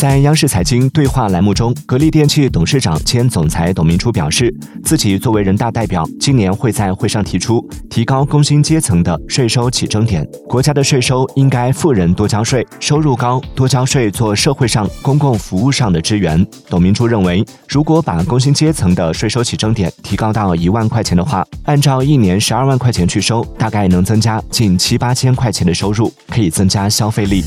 在央视财经对话栏目中格力电器董事长兼总裁董明珠表示自己作为人大代表今年会在会上提出提高工薪阶层的税收起征点国家的税收应该富人多交税收入高多交税做社会上公共服务上的支援董明珠认为如果把工薪阶层的税收起征点提高到一万块钱的话按照一年十二万块钱去收大概能增加近七八千块钱的收入可以增加消费力